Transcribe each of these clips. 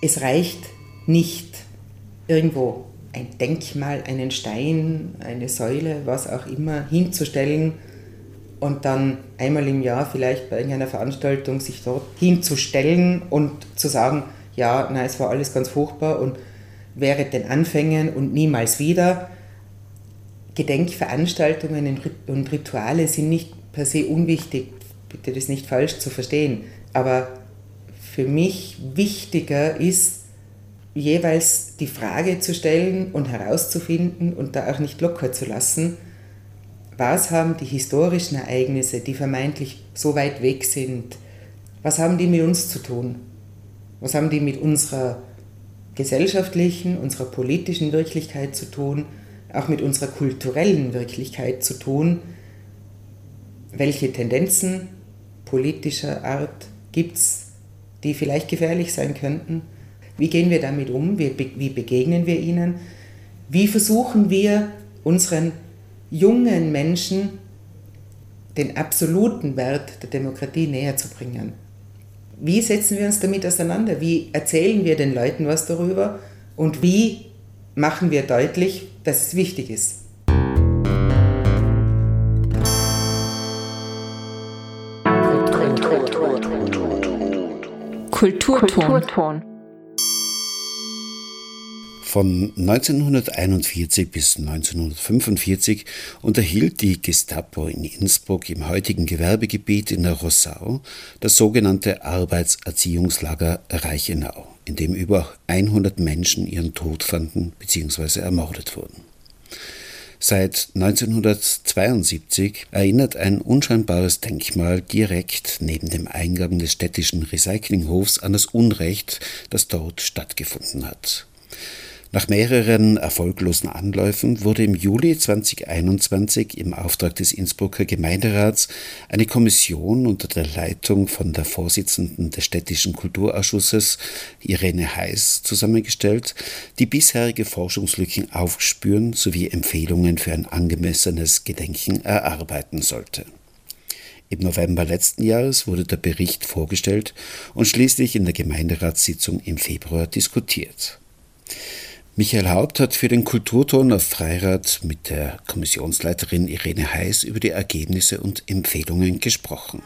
Es reicht nicht irgendwo ein Denkmal, einen Stein, eine Säule, was auch immer hinzustellen und dann einmal im Jahr vielleicht bei irgendeiner Veranstaltung sich dort hinzustellen und zu sagen, ja, na, es war alles ganz furchtbar und wäre den Anfängen und niemals wieder. Gedenkveranstaltungen und Rituale sind nicht per se unwichtig, bitte das nicht falsch zu verstehen, aber für mich wichtiger ist, jeweils die Frage zu stellen und herauszufinden und da auch nicht locker zu lassen, was haben die historischen Ereignisse, die vermeintlich so weit weg sind, was haben die mit uns zu tun? Was haben die mit unserer gesellschaftlichen, unserer politischen Wirklichkeit zu tun, auch mit unserer kulturellen Wirklichkeit zu tun? Welche Tendenzen politischer Art gibt es, die vielleicht gefährlich sein könnten? Wie gehen wir damit um? Wie, wie begegnen wir ihnen? Wie versuchen wir unseren jungen Menschen den absoluten Wert der Demokratie näher zu bringen? Wie setzen wir uns damit auseinander? Wie erzählen wir den Leuten was darüber? Und wie machen wir deutlich, dass es wichtig ist? Kulturton. Kulturton. Von 1941 bis 1945 unterhielt die Gestapo in Innsbruck im heutigen Gewerbegebiet in der Rossau das sogenannte Arbeitserziehungslager Reichenau, in dem über 100 Menschen ihren Tod fanden bzw. ermordet wurden. Seit 1972 erinnert ein unscheinbares Denkmal direkt neben dem Eingang des städtischen Recyclinghofs an das Unrecht, das dort stattgefunden hat. Nach mehreren erfolglosen Anläufen wurde im Juli 2021 im Auftrag des Innsbrucker Gemeinderats eine Kommission unter der Leitung von der Vorsitzenden des städtischen Kulturausschusses Irene Heiß zusammengestellt, die bisherige Forschungslücken aufspüren sowie Empfehlungen für ein angemessenes Gedenken erarbeiten sollte. Im November letzten Jahres wurde der Bericht vorgestellt und schließlich in der Gemeinderatssitzung im Februar diskutiert. Michael Haupt hat für den Kulturton auf Freirat mit der Kommissionsleiterin Irene Heiß über die Ergebnisse und Empfehlungen gesprochen.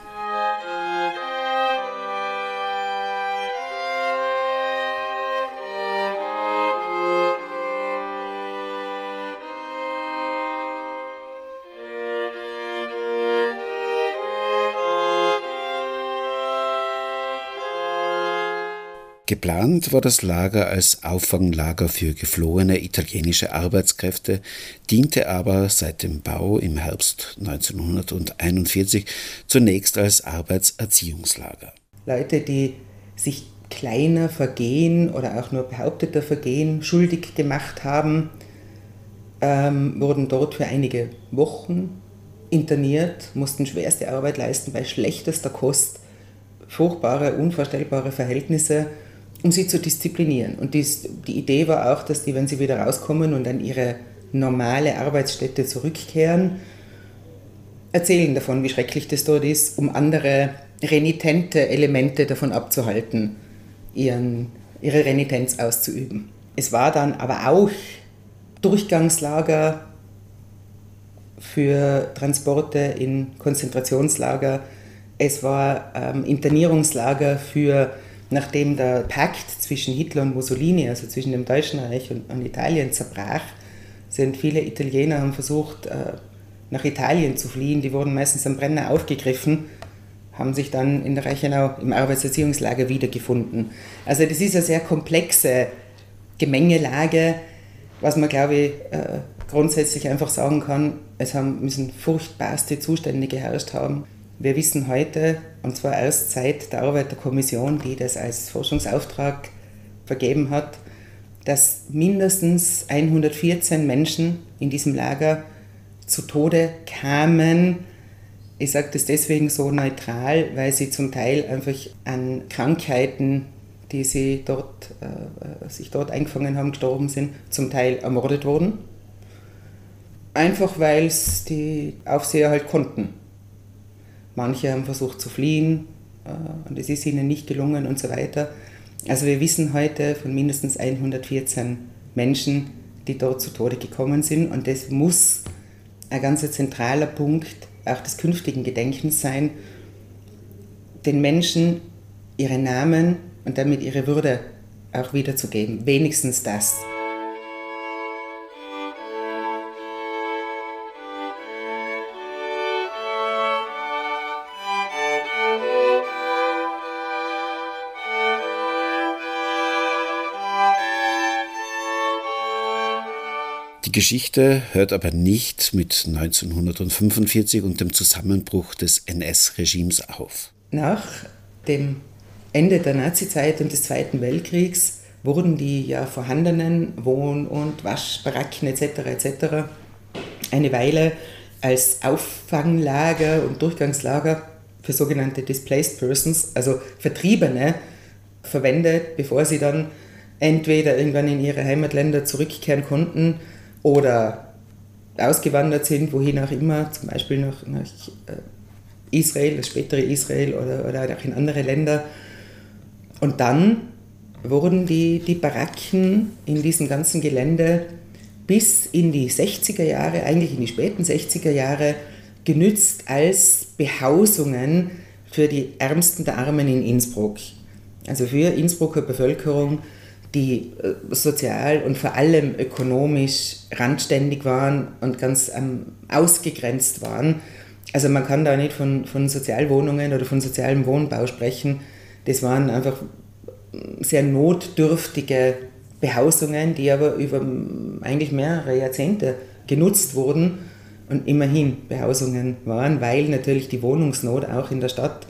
Geplant war das Lager als Auffanglager für geflohene italienische Arbeitskräfte, diente aber seit dem Bau im Herbst 1941 zunächst als Arbeitserziehungslager. Leute, die sich kleiner Vergehen oder auch nur behaupteter Vergehen schuldig gemacht haben, ähm, wurden dort für einige Wochen interniert, mussten schwerste Arbeit leisten bei schlechtester Kost, furchtbare, unvorstellbare Verhältnisse um sie zu disziplinieren. Und dies, die Idee war auch, dass die, wenn sie wieder rauskommen und an ihre normale Arbeitsstätte zurückkehren, erzählen davon, wie schrecklich das dort ist, um andere renitente Elemente davon abzuhalten, ihren, ihre Renitenz auszuüben. Es war dann aber auch Durchgangslager für Transporte in Konzentrationslager. Es war ähm, Internierungslager für nachdem der Pakt zwischen Hitler und Mussolini, also zwischen dem Deutschen Reich und, und Italien, zerbrach, sind viele Italiener haben versucht, äh, nach Italien zu fliehen. Die wurden meistens am Brenner aufgegriffen, haben sich dann in der Reichenau im Arbeitserziehungslager wiedergefunden. Also das ist eine sehr komplexe Gemengelage, was man, glaube ich, äh, grundsätzlich einfach sagen kann, es haben, müssen furchtbarste Zustände geherrscht haben. Wir wissen heute, und zwar erst seit der Arbeit der Kommission, die das als Forschungsauftrag vergeben hat, dass mindestens 114 Menschen in diesem Lager zu Tode kamen. Ich sage das deswegen so neutral, weil sie zum Teil einfach an Krankheiten, die sie dort, äh, sich dort eingefangen haben, gestorben sind, zum Teil ermordet wurden. Einfach weil es die Aufseher halt konnten. Manche haben versucht zu fliehen äh, und es ist ihnen nicht gelungen und so weiter. Also wir wissen heute von mindestens 114 Menschen, die dort zu Tode gekommen sind und das muss ein ganz zentraler Punkt auch des künftigen Gedenkens sein, den Menschen ihre Namen und damit ihre Würde auch wiederzugeben. Wenigstens das. Die Geschichte hört aber nicht mit 1945 und dem Zusammenbruch des NS-Regimes auf. Nach dem Ende der Nazizeit und des Zweiten Weltkriegs wurden die ja vorhandenen Wohn- und Waschbaracken etc. etc. eine Weile als Auffanglager und Durchgangslager für sogenannte Displaced Persons, also Vertriebene, verwendet, bevor sie dann entweder irgendwann in ihre Heimatländer zurückkehren konnten oder ausgewandert sind, wohin auch immer, zum Beispiel nach, nach äh, Israel, das spätere Israel oder, oder auch in andere Länder. Und dann wurden die, die Baracken in diesem ganzen Gelände bis in die 60er Jahre, eigentlich in die späten 60er Jahre, genützt als Behausungen für die Ärmsten der Armen in Innsbruck. Also für Innsbrucker Bevölkerung die äh, sozial und vor allem ökonomisch randständig waren und ganz ähm, ausgegrenzt waren. Also man kann da nicht von, von Sozialwohnungen oder von sozialem Wohnbau sprechen. Das waren einfach sehr notdürftige Behausungen, die aber über eigentlich mehrere Jahrzehnte genutzt wurden und immerhin Behausungen waren, weil natürlich die Wohnungsnot auch in der Stadt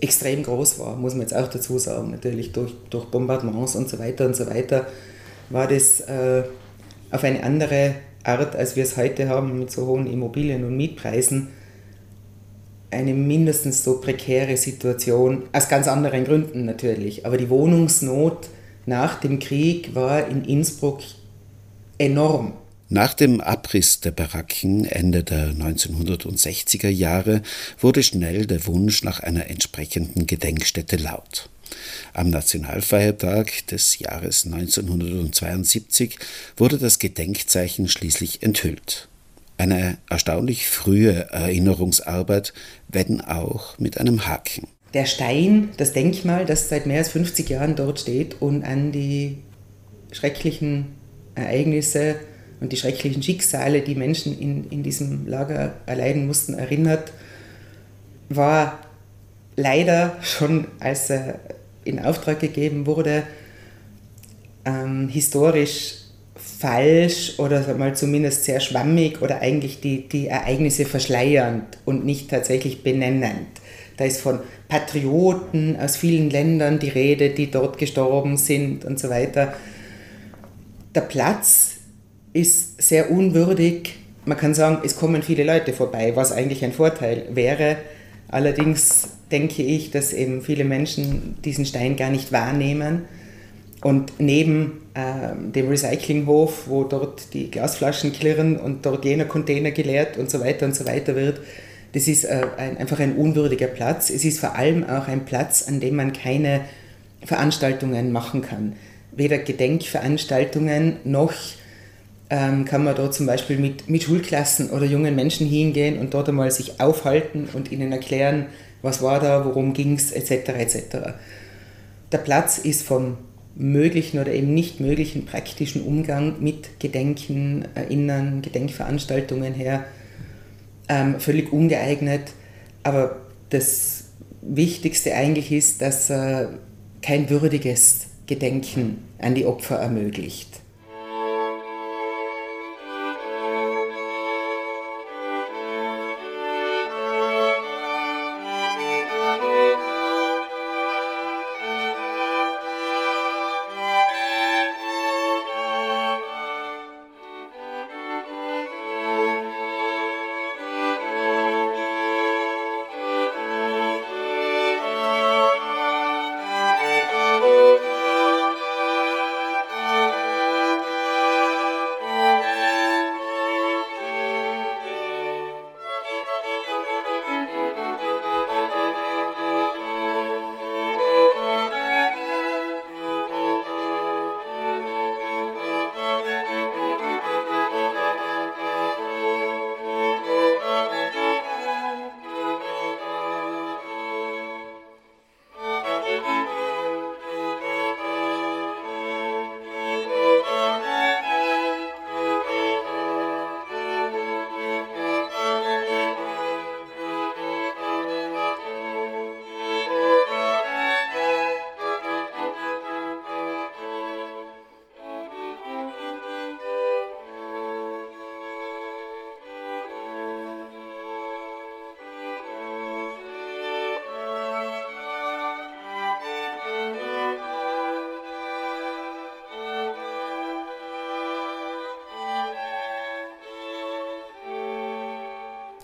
extrem groß war, muss man jetzt auch dazu sagen. Natürlich durch, durch Bombardements und so weiter und so weiter war das äh, auf eine andere Art, als wir es heute haben, mit so hohen Immobilien- und Mietpreisen, eine mindestens so prekäre Situation, aus ganz anderen Gründen natürlich. Aber die Wohnungsnot nach dem Krieg war in Innsbruck enorm. Nach dem Abriss der Baracken Ende der 1960er Jahre wurde schnell der Wunsch nach einer entsprechenden Gedenkstätte laut. Am Nationalfeiertag des Jahres 1972 wurde das Gedenkzeichen schließlich enthüllt. Eine erstaunlich frühe Erinnerungsarbeit, wenn auch mit einem Haken. Der Stein, das Denkmal, das seit mehr als 50 Jahren dort steht und an die schrecklichen Ereignisse und die schrecklichen Schicksale, die Menschen in, in diesem Lager erleiden mussten, erinnert, war leider schon, als er in Auftrag gegeben wurde, ähm, historisch falsch oder mal zumindest sehr schwammig oder eigentlich die, die Ereignisse verschleiernd und nicht tatsächlich benennend. Da ist von Patrioten aus vielen Ländern die Rede, die dort gestorben sind und so weiter. Der Platz ist sehr unwürdig. Man kann sagen, es kommen viele Leute vorbei, was eigentlich ein Vorteil wäre. Allerdings denke ich, dass eben viele Menschen diesen Stein gar nicht wahrnehmen. Und neben äh, dem Recyclinghof, wo dort die Glasflaschen klirren und dort jener Container geleert und so weiter und so weiter wird, das ist äh, ein, einfach ein unwürdiger Platz. Es ist vor allem auch ein Platz, an dem man keine Veranstaltungen machen kann. Weder Gedenkveranstaltungen noch ähm, kann man dort zum Beispiel mit, mit Schulklassen oder jungen Menschen hingehen und dort einmal sich aufhalten und ihnen erklären, was war da, worum ging es, etc. etc. Der Platz ist vom möglichen oder eben nicht möglichen praktischen Umgang mit Gedenken, Erinnern, Gedenkveranstaltungen her ähm, völlig ungeeignet. Aber das Wichtigste eigentlich ist, dass er kein würdiges Gedenken an die Opfer ermöglicht.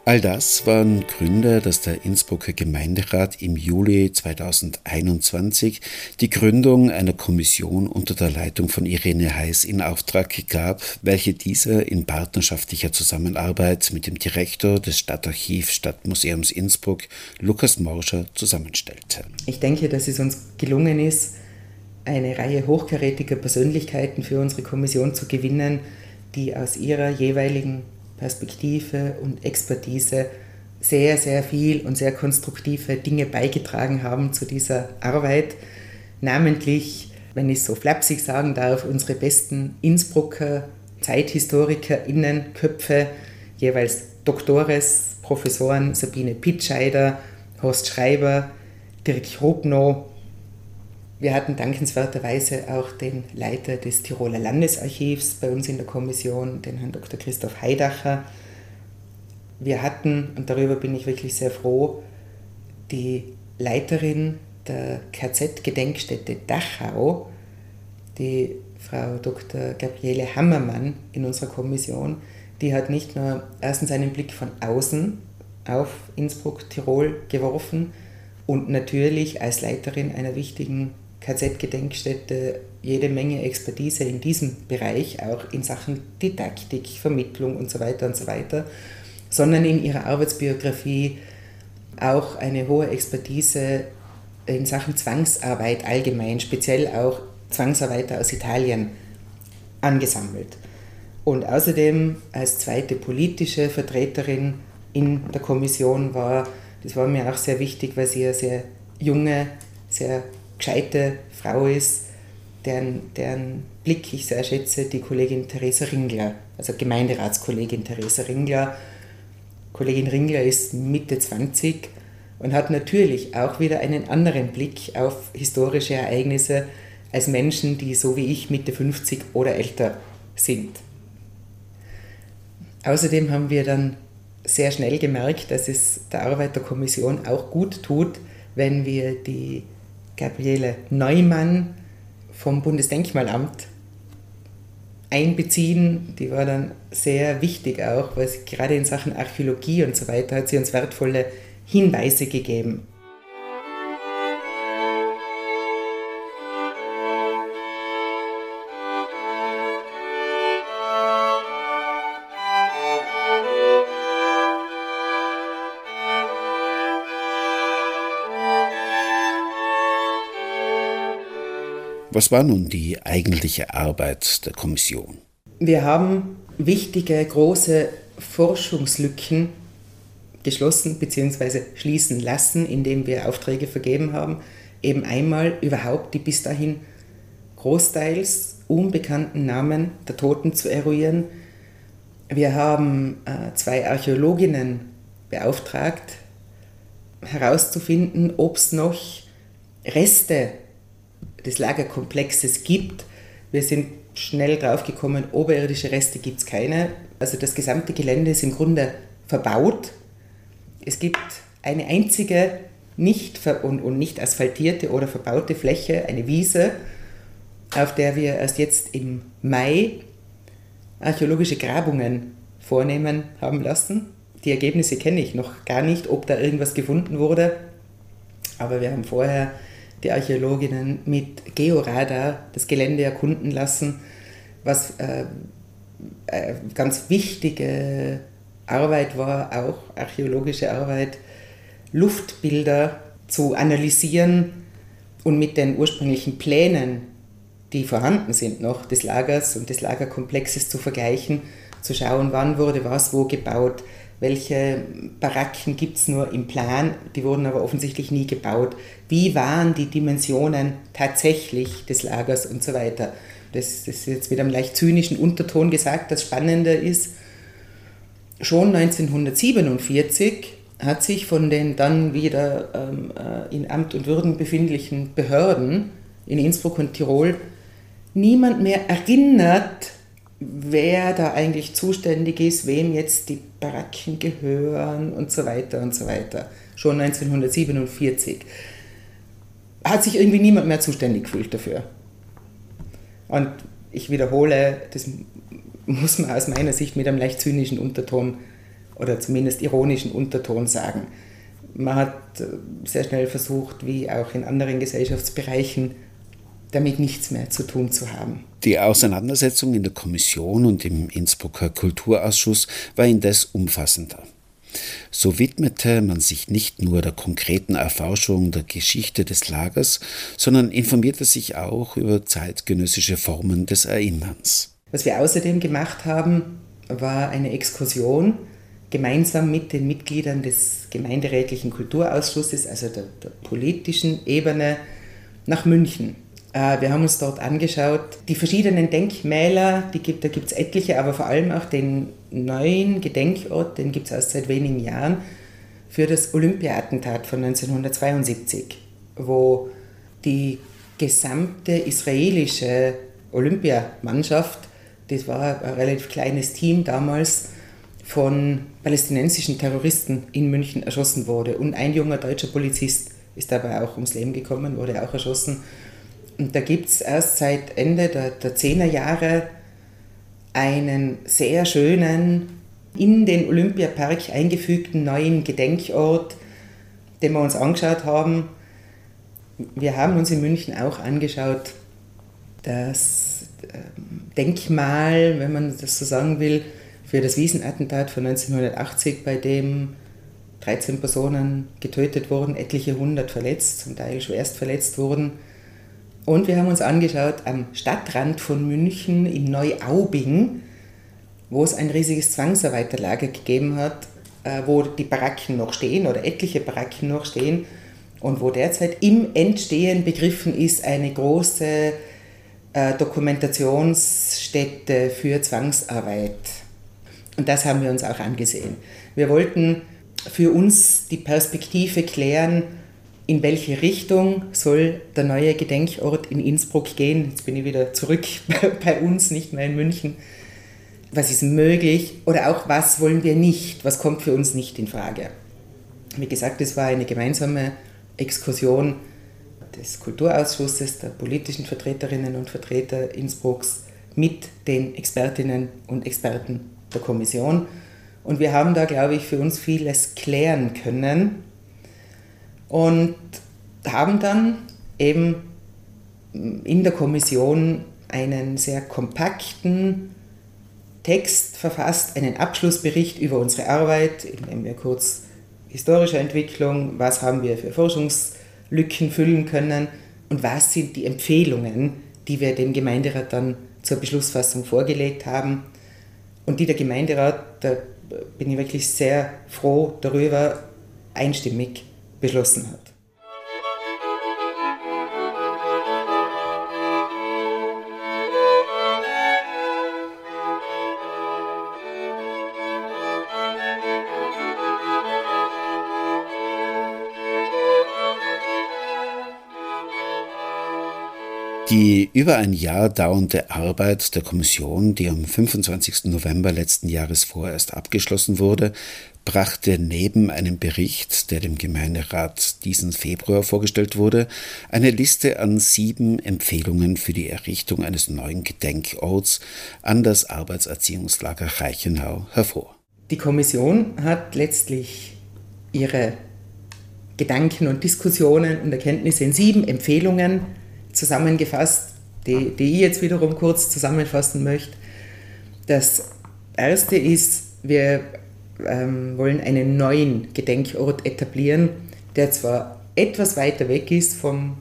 All das waren Gründe, dass der Innsbrucker Gemeinderat im Juli 2021 die Gründung einer Kommission unter der Leitung von Irene Heiß in Auftrag gab, welche diese in partnerschaftlicher Zusammenarbeit mit dem Direktor des Stadtarchiv Stadtmuseums Innsbruck, Lukas Morscher, zusammenstellte. Ich denke, dass es uns gelungen ist, eine Reihe hochkarätiger Persönlichkeiten für unsere Kommission zu gewinnen, die aus ihrer jeweiligen Perspektive und Expertise sehr, sehr viel und sehr konstruktive Dinge beigetragen haben zu dieser Arbeit. Namentlich, wenn ich so flapsig sagen darf, unsere besten Innsbrucker ZeithistorikerInnen, Köpfe, jeweils Doktores, Professoren Sabine Pitscheider, Horst Schreiber, Dirk Rubnow, wir hatten dankenswerterweise auch den Leiter des Tiroler Landesarchivs bei uns in der Kommission, den Herrn Dr. Christoph Heidacher. Wir hatten, und darüber bin ich wirklich sehr froh, die Leiterin der KZ-Gedenkstätte Dachau, die Frau Dr. Gabriele Hammermann in unserer Kommission, die hat nicht nur erstens einen Blick von außen auf Innsbruck, Tirol geworfen und natürlich als Leiterin einer wichtigen KZ-Gedenkstätte jede Menge Expertise in diesem Bereich, auch in Sachen Didaktik, Vermittlung und so weiter und so weiter, sondern in ihrer Arbeitsbiografie auch eine hohe Expertise in Sachen Zwangsarbeit allgemein, speziell auch Zwangsarbeiter aus Italien angesammelt. Und außerdem als zweite politische Vertreterin in der Kommission war, das war mir auch sehr wichtig, weil sie eine sehr junge, sehr gescheite Frau ist, deren, deren Blick ich sehr schätze, die Kollegin Theresa Ringler, also Gemeinderatskollegin Theresa Ringler. Kollegin Ringler ist Mitte 20 und hat natürlich auch wieder einen anderen Blick auf historische Ereignisse als Menschen, die so wie ich Mitte 50 oder älter sind. Außerdem haben wir dann sehr schnell gemerkt, dass es der Arbeiterkommission auch gut tut, wenn wir die Gabriele Neumann vom Bundesdenkmalamt einbeziehen. Die war dann sehr wichtig auch, weil sie gerade in Sachen Archäologie und so weiter hat sie uns wertvolle Hinweise gegeben. Was war nun die eigentliche Arbeit der Kommission? Wir haben wichtige, große Forschungslücken geschlossen bzw. schließen lassen, indem wir Aufträge vergeben haben. Eben einmal überhaupt die bis dahin großteils unbekannten Namen der Toten zu eruieren. Wir haben äh, zwei Archäologinnen beauftragt, herauszufinden, ob es noch Reste des Lagerkomplexes gibt. Wir sind schnell draufgekommen, oberirdische Reste gibt es keine. Also das gesamte Gelände ist im Grunde verbaut. Es gibt eine einzige nicht und, und nicht asphaltierte oder verbaute Fläche, eine Wiese, auf der wir erst jetzt im Mai archäologische Grabungen vornehmen haben lassen. Die Ergebnisse kenne ich noch gar nicht, ob da irgendwas gefunden wurde, aber wir haben vorher die Archäologinnen mit Georadar das Gelände erkunden lassen, was äh, äh, ganz wichtige Arbeit war, auch archäologische Arbeit, Luftbilder zu analysieren und mit den ursprünglichen Plänen, die vorhanden sind noch, des Lagers und des Lagerkomplexes zu vergleichen, zu schauen, wann wurde was wo gebaut, welche Baracken gibt es nur im Plan, die wurden aber offensichtlich nie gebaut, wie waren die Dimensionen tatsächlich des Lagers und so weiter. Das, das ist jetzt mit einem leicht zynischen Unterton gesagt. Das Spannende ist, schon 1947 hat sich von den dann wieder ähm, äh, in Amt und Würden befindlichen Behörden in Innsbruck und Tirol niemand mehr erinnert, wer da eigentlich zuständig ist, wem jetzt die Baracken gehören und so weiter und so weiter. Schon 1947 hat sich irgendwie niemand mehr zuständig gefühlt dafür. Und ich wiederhole, das muss man aus meiner Sicht mit einem leicht zynischen Unterton oder zumindest ironischen Unterton sagen. Man hat äh, sehr schnell versucht, wie auch in anderen Gesellschaftsbereichen, damit nichts mehr zu tun zu haben. Die Auseinandersetzung in der Kommission und im Innsbrucker Kulturausschuss war indes umfassender. So widmete man sich nicht nur der konkreten Erforschung der Geschichte des Lagers, sondern informierte sich auch über zeitgenössische Formen des Erinnerns. Was wir außerdem gemacht haben, war eine Exkursion gemeinsam mit den Mitgliedern des gemeinderätlichen Kulturausschusses, also der, der politischen Ebene, nach München. Äh, wir haben uns dort angeschaut, die verschiedenen Denkmäler, die gibt, da gibt es etliche, aber vor allem auch den neuen Gedenkort, den gibt es erst seit wenigen Jahren, für das Olympia-Attentat von 1972, wo die gesamte israelische Olympiamannschaft, das war ein relativ kleines Team damals, von palästinensischen Terroristen in München erschossen wurde. Und ein junger deutscher Polizist ist dabei auch ums Leben gekommen, wurde auch erschossen. Und da gibt es erst seit Ende der, der 10er Jahre einen sehr schönen, in den Olympiapark eingefügten neuen Gedenkort, den wir uns angeschaut haben. Wir haben uns in München auch angeschaut, das ähm, Denkmal, wenn man das so sagen will, für das Wiesenattentat von 1980, bei dem 13 Personen getötet wurden, etliche hundert verletzt, zum Teil schwerst verletzt wurden. Und wir haben uns angeschaut am Stadtrand von München in Neuaubing, wo es ein riesiges Zwangsarbeiterlager gegeben hat, äh, wo die Baracken noch stehen oder etliche Baracken noch stehen und wo derzeit im Entstehen begriffen ist eine große äh, Dokumentationsstätte für Zwangsarbeit. Und das haben wir uns auch angesehen. Wir wollten für uns die Perspektive klären, in welche Richtung soll der neue Gedenkort in Innsbruck gehen. Jetzt bin ich wieder zurück bei uns, nicht mehr in München. Was ist möglich oder auch was wollen wir nicht, was kommt für uns nicht in Frage. Wie gesagt, es war eine gemeinsame Exkursion des Kulturausschusses, der politischen Vertreterinnen und Vertreter Innsbrucks mit den Expertinnen und Experten der Kommission. Und wir haben da, glaube ich, für uns vieles klären können und haben dann eben in der Kommission einen sehr kompakten Text verfasst, einen Abschlussbericht über unsere Arbeit, in dem wir kurz historische Entwicklung, was haben wir für Forschungslücken füllen können? Und was sind die Empfehlungen, die wir dem Gemeinderat dann zur Beschlussfassung vorgelegt haben? Und die der Gemeinderat, da bin ich wirklich sehr froh darüber, einstimmig beschlossen hat. Die über ein Jahr dauernde Arbeit der Kommission, die am 25. November letzten Jahres vorerst abgeschlossen wurde, brachte neben einem Bericht, der dem Gemeinderat diesen Februar vorgestellt wurde, eine Liste an sieben Empfehlungen für die Errichtung eines neuen Gedenkorts an das Arbeitserziehungslager Reichenau hervor. Die Kommission hat letztlich ihre Gedanken und Diskussionen und Erkenntnisse in sieben Empfehlungen zusammengefasst, die, die ich jetzt wiederum kurz zusammenfassen möchte. Das erste ist, wir ähm, wollen einen neuen Gedenkort etablieren, der zwar etwas weiter weg ist vom,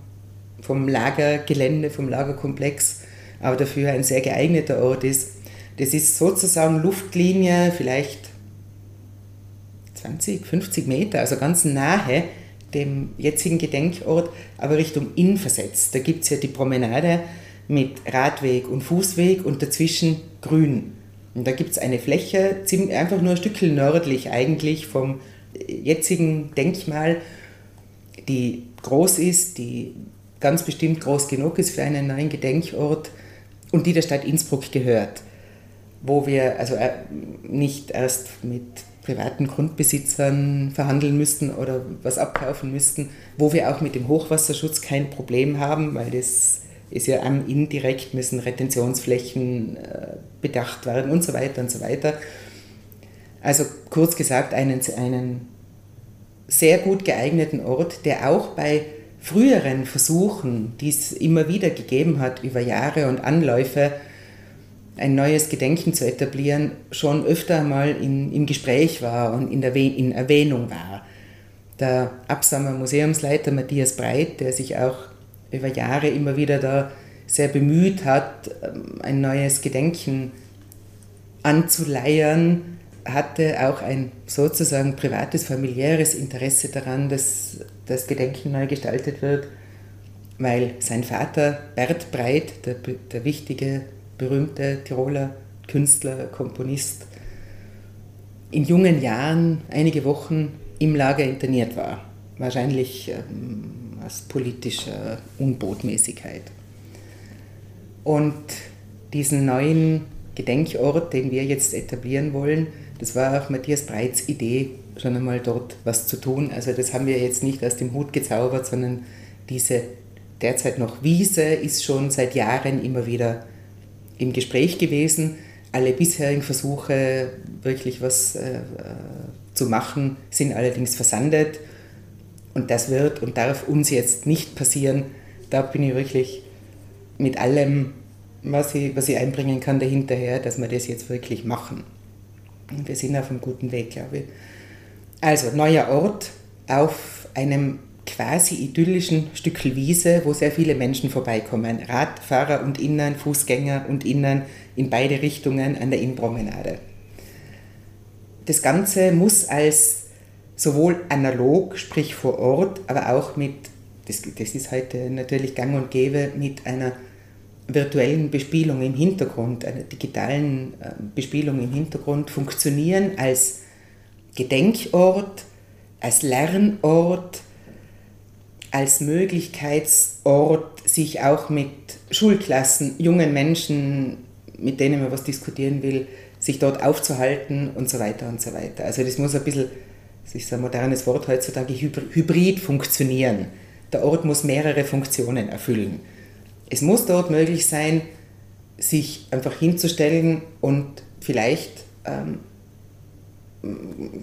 vom Lagergelände, vom Lagerkomplex, aber dafür ein sehr geeigneter Ort ist. Das ist sozusagen Luftlinie, vielleicht 20, 50 Meter, also ganz nahe dem jetzigen Gedenkort, aber Richtung Inn versetzt. Da gibt es ja die Promenade mit Radweg und Fußweg und dazwischen Grün. Und da gibt es eine Fläche, einfach nur ein Stückchen nördlich eigentlich vom jetzigen Denkmal, die groß ist, die ganz bestimmt groß genug ist für einen neuen Gedenkort und die der Stadt Innsbruck gehört, wo wir also äh, nicht erst mit privaten Grundbesitzern verhandeln müssten oder was abkaufen müssten, wo wir auch mit dem Hochwasserschutz kein Problem haben, weil das ist ja am indirekt müssen Retentionsflächen äh, bedacht werden und so weiter und so weiter. Also kurz gesagt, einen, einen sehr gut geeigneten Ort, der auch bei früheren Versuchen, die es immer wieder gegeben hat über Jahre und Anläufe, ein neues Gedenken zu etablieren, schon öfter mal in, im Gespräch war und in, der, in Erwähnung war. Der Absamer Museumsleiter Matthias Breit, der sich auch über Jahre immer wieder da sehr bemüht hat, ein neues Gedenken anzuleiern, hatte auch ein sozusagen privates, familiäres Interesse daran, dass das Gedenken neu gestaltet wird, weil sein Vater Bert Breit, der, der wichtige, berühmte Tiroler Künstler, Komponist, in jungen Jahren einige Wochen im Lager interniert war. Wahrscheinlich ähm, aus politischer Unbotmäßigkeit. Und diesen neuen Gedenkort, den wir jetzt etablieren wollen, das war auch Matthias Breits Idee, schon einmal dort was zu tun. Also das haben wir jetzt nicht aus dem Hut gezaubert, sondern diese derzeit noch Wiese ist schon seit Jahren immer wieder im Gespräch gewesen. Alle bisherigen Versuche, wirklich was äh, zu machen, sind allerdings versandet. Und das wird und darf uns jetzt nicht passieren. Da bin ich wirklich mit allem, was ich, was ich einbringen kann, dahinterher, dass wir das jetzt wirklich machen. Und wir sind auf einem guten Weg, glaube ich. Also, neuer Ort auf einem quasi idyllischen Stück Wiese, wo sehr viele Menschen vorbeikommen. Radfahrer und Innen, Fußgänger und Innen in beide Richtungen an der Innenpromenade. Das Ganze muss als sowohl analog, sprich vor Ort, aber auch mit, das, das ist heute natürlich gang und gäbe, mit einer virtuellen Bespielung im Hintergrund, einer digitalen äh, Bespielung im Hintergrund funktionieren als Gedenkort, als Lernort, als Möglichkeitsort, sich auch mit Schulklassen, jungen Menschen, mit denen man was diskutieren will, sich dort aufzuhalten und so weiter und so weiter. Also das muss ein bisschen, das ist ein modernes Wort heutzutage, hybrid funktionieren. Der Ort muss mehrere Funktionen erfüllen. Es muss dort möglich sein, sich einfach hinzustellen und vielleicht, ähm,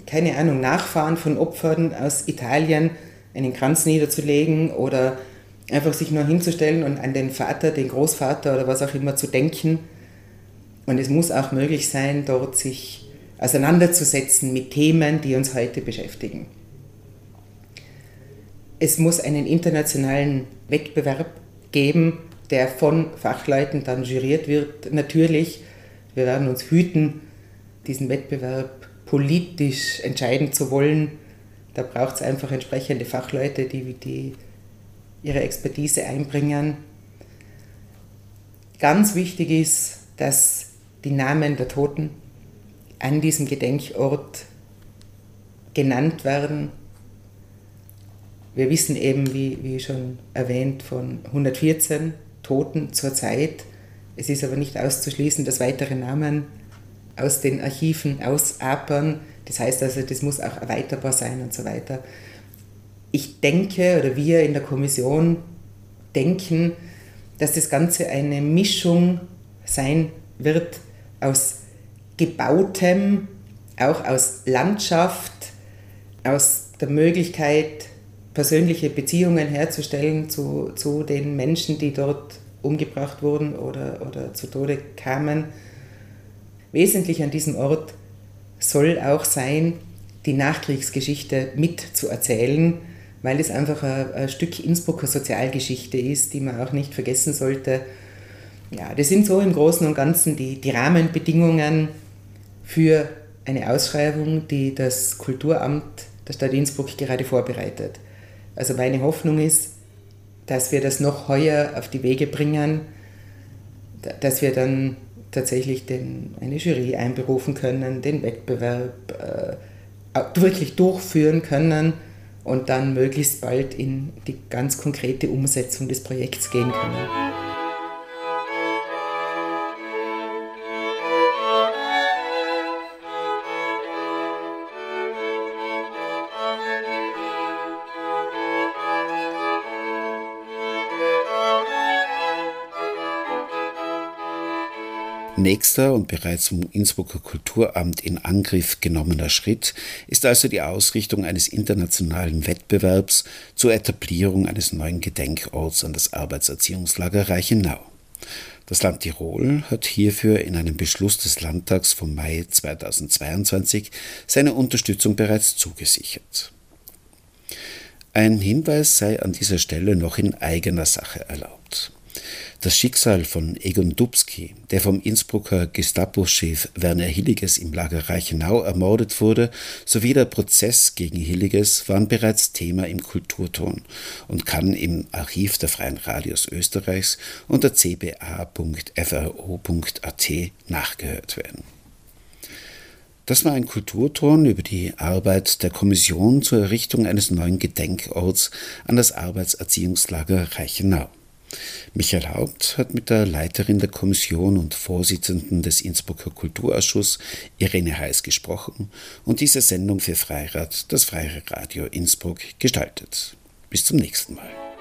keine Ahnung, Nachfahren von Opfern aus Italien einen Kranz niederzulegen oder einfach sich nur hinzustellen und an den Vater, den Großvater oder was auch immer zu denken. Und es muss auch möglich sein, dort sich auseinanderzusetzen mit Themen, die uns heute beschäftigen. Es muss einen internationalen Wettbewerb geben, der von Fachleuten dann juriert wird. Natürlich, wir werden uns hüten, diesen Wettbewerb politisch entscheiden zu wollen. Da braucht es einfach entsprechende Fachleute, die, die ihre Expertise einbringen. Ganz wichtig ist, dass die Namen der Toten an diesem Gedenkort genannt werden. Wir wissen eben, wie, wie schon erwähnt, von 114 Toten zurzeit. Es ist aber nicht auszuschließen, dass weitere Namen aus den Archiven ausapern. Das heißt also, das muss auch erweiterbar sein und so weiter. Ich denke, oder wir in der Kommission denken, dass das Ganze eine Mischung sein wird aus gebautem, auch aus Landschaft, aus der Möglichkeit, persönliche Beziehungen herzustellen zu, zu den Menschen, die dort umgebracht wurden oder, oder zu Tode kamen. Wesentlich an diesem Ort soll auch sein, die Nachkriegsgeschichte mitzuerzählen, weil es einfach ein, ein, Stück Innsbrucker Sozialgeschichte ist, die man auch nicht vergessen sollte. Ja, das sind so im Großen und Ganzen die, die Rahmenbedingungen für eine Ausschreibung, die das Kulturamt der Stadt Innsbruck gerade vorbereitet. Also meine Hoffnung ist, dass wir das noch heuer auf die Wege bringen, dass wir dann tatsächlich den, eine Jury einberufen können, den Wettbewerb äh, wirklich durchführen können und dann möglichst bald in die ganz konkrete Umsetzung des Projekts gehen können. Nächster und bereits vom Innsbrucker Kulturamt in Angriff genommener Schritt ist also die Ausrichtung eines internationalen Wettbewerbs zur Etablierung eines neuen Gedenkorts an das Arbeitserziehungslager Reichenau. Das Land Tirol hat hierfür in einem Beschluss des Landtags vom Mai 2022 seine Unterstützung bereits zugesichert. Ein Hinweis sei an dieser Stelle noch in eigener Sache erlaubt. Das Schicksal von Egon Dubski, der vom Innsbrucker Gestapo-Chef Werner Hilliges im Lager Reichenau ermordet wurde, sowie der Prozess gegen Hilliges waren bereits Thema im Kulturton und kann im Archiv der Freien Radios Österreichs unter cba.fro.at nachgehört werden. Das war ein Kulturton über die Arbeit der Kommission zur Errichtung eines neuen Gedenkorts an das Arbeitserziehungslager Reichenau. Michael Haupt hat mit der Leiterin der Kommission und Vorsitzenden des Innsbrucker Kulturausschusses Irene Heiß gesprochen und diese Sendung für Freirad, das Freie Radio Innsbruck, gestaltet. Bis zum nächsten Mal.